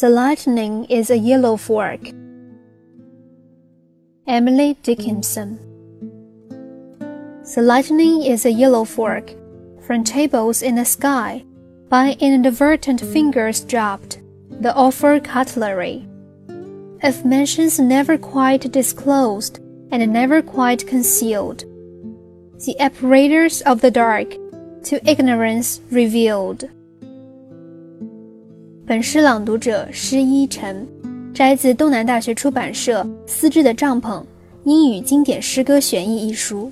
The lightning is a yellow fork. Emily Dickinson. The lightning is a yellow fork, from tables in the sky, by inadvertent fingers dropped, the offer cutlery. Of mentions never quite disclosed and never quite concealed, the apparatus of the dark, to ignorance revealed. 本诗朗读者施一晨，摘自东南大学出版社《丝织的帐篷：英语经典诗歌选译》一书。